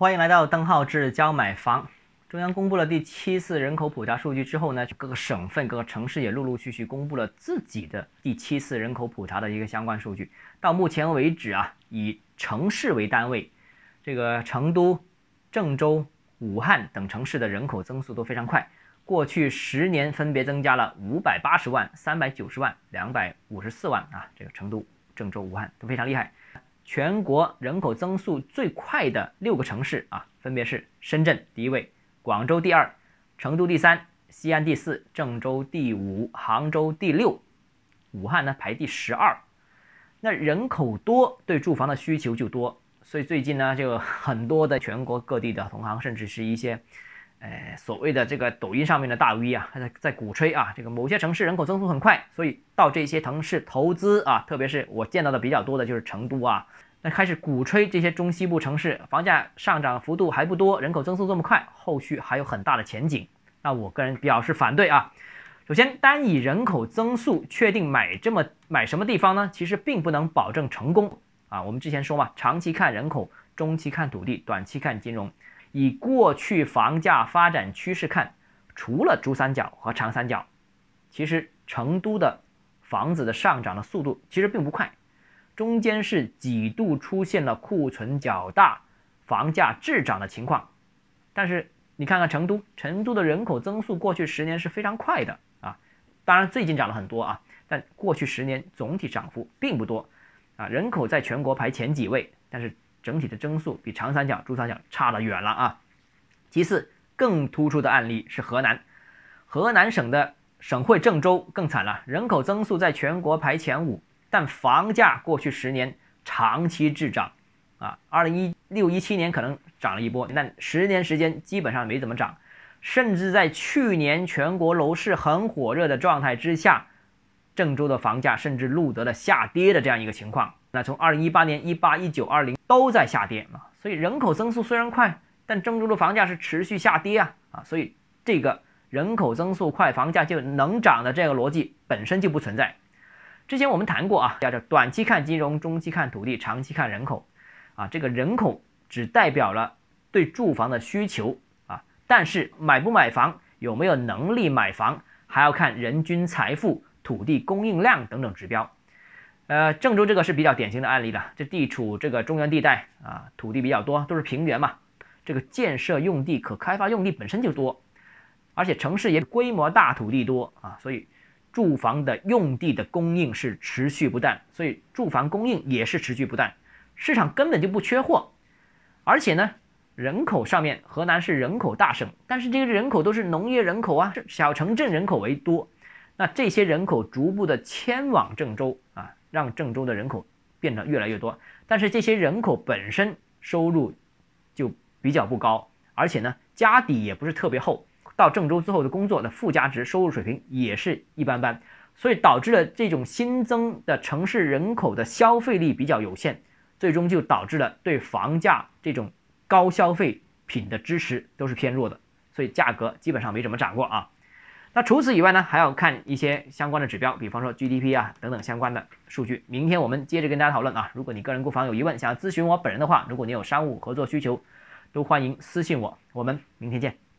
欢迎来到邓浩志教买房。中央公布了第七次人口普查数据之后呢，各个省份、各个城市也陆陆续续公布了自己的第七次人口普查的一个相关数据。到目前为止啊，以城市为单位，这个成都、郑州、武汉等城市的人口增速都非常快。过去十年分别增加了五百八十万、三百九十万、两百五十四万啊，这个成都、郑州、武汉都非常厉害。全国人口增速最快的六个城市啊，分别是深圳第一位，广州第二，成都第三，西安第四，郑州第五，杭州第六，武汉呢排第十二。那人口多，对住房的需求就多，所以最近呢，就很多的全国各地的同行，甚至是一些，呃，所谓的这个抖音上面的大 V 啊，在在鼓吹啊，这个某些城市人口增速很快，所以到这些城市投资啊，特别是我见到的比较多的就是成都啊。那开始鼓吹这些中西部城市房价上涨幅度还不多，人口增速这么快，后续还有很大的前景。那我个人表示反对啊。首先，单以人口增速确定买这么买什么地方呢？其实并不能保证成功啊。我们之前说嘛，长期看人口，中期看土地，短期看金融。以过去房价发展趋势看，除了珠三角和长三角，其实成都的房子的上涨的速度其实并不快。中间是几度出现了库存较大、房价滞涨的情况，但是你看看成都，成都的人口增速过去十年是非常快的啊，当然最近涨了很多啊，但过去十年总体涨幅并不多啊，人口在全国排前几位，但是整体的增速比长三角、珠三角差得远了啊。其次，更突出的案例是河南，河南省的省会郑州更惨了，人口增速在全国排前五。但房价过去十年长期滞涨，啊，二零一六一七年可能涨了一波，但十年时间基本上没怎么涨，甚至在去年全国楼市很火热的状态之下，郑州的房价甚至录得了下跌的这样一个情况。那从二零一八年、一八、一九、二零都在下跌啊，所以人口增速虽然快，但郑州的房价是持续下跌啊啊，所以这个人口增速快，房价就能涨的这个逻辑本身就不存在。之前我们谈过啊，叫做短期看金融，中期看土地，长期看人口，啊，这个人口只代表了对住房的需求啊，但是买不买房，有没有能力买房，还要看人均财富、土地供应量等等指标。呃，郑州这个是比较典型的案例了，这地处这个中原地带啊，土地比较多，都是平原嘛，这个建设用地、可开发用地本身就多，而且城市也规模大，土地多啊，所以。住房的用地的供应是持续不断，所以住房供应也是持续不断，市场根本就不缺货。而且呢，人口上面，河南是人口大省，但是这个人口都是农业人口啊，小城镇人口为多。那这些人口逐步的迁往郑州，让郑州的人口变得越来越多。但是这些人口本身收入就比较不高，而且呢，家底也不是特别厚。到郑州之后的工作的附加值收入水平也是一般般，所以导致了这种新增的城市人口的消费力比较有限，最终就导致了对房价这种高消费品的支持都是偏弱的，所以价格基本上没怎么涨过啊。那除此以外呢，还要看一些相关的指标，比方说 GDP 啊等等相关的数据。明天我们接着跟大家讨论啊。如果你个人购房有疑问，想要咨询我本人的话，如果你有商务合作需求，都欢迎私信我。我们明天见。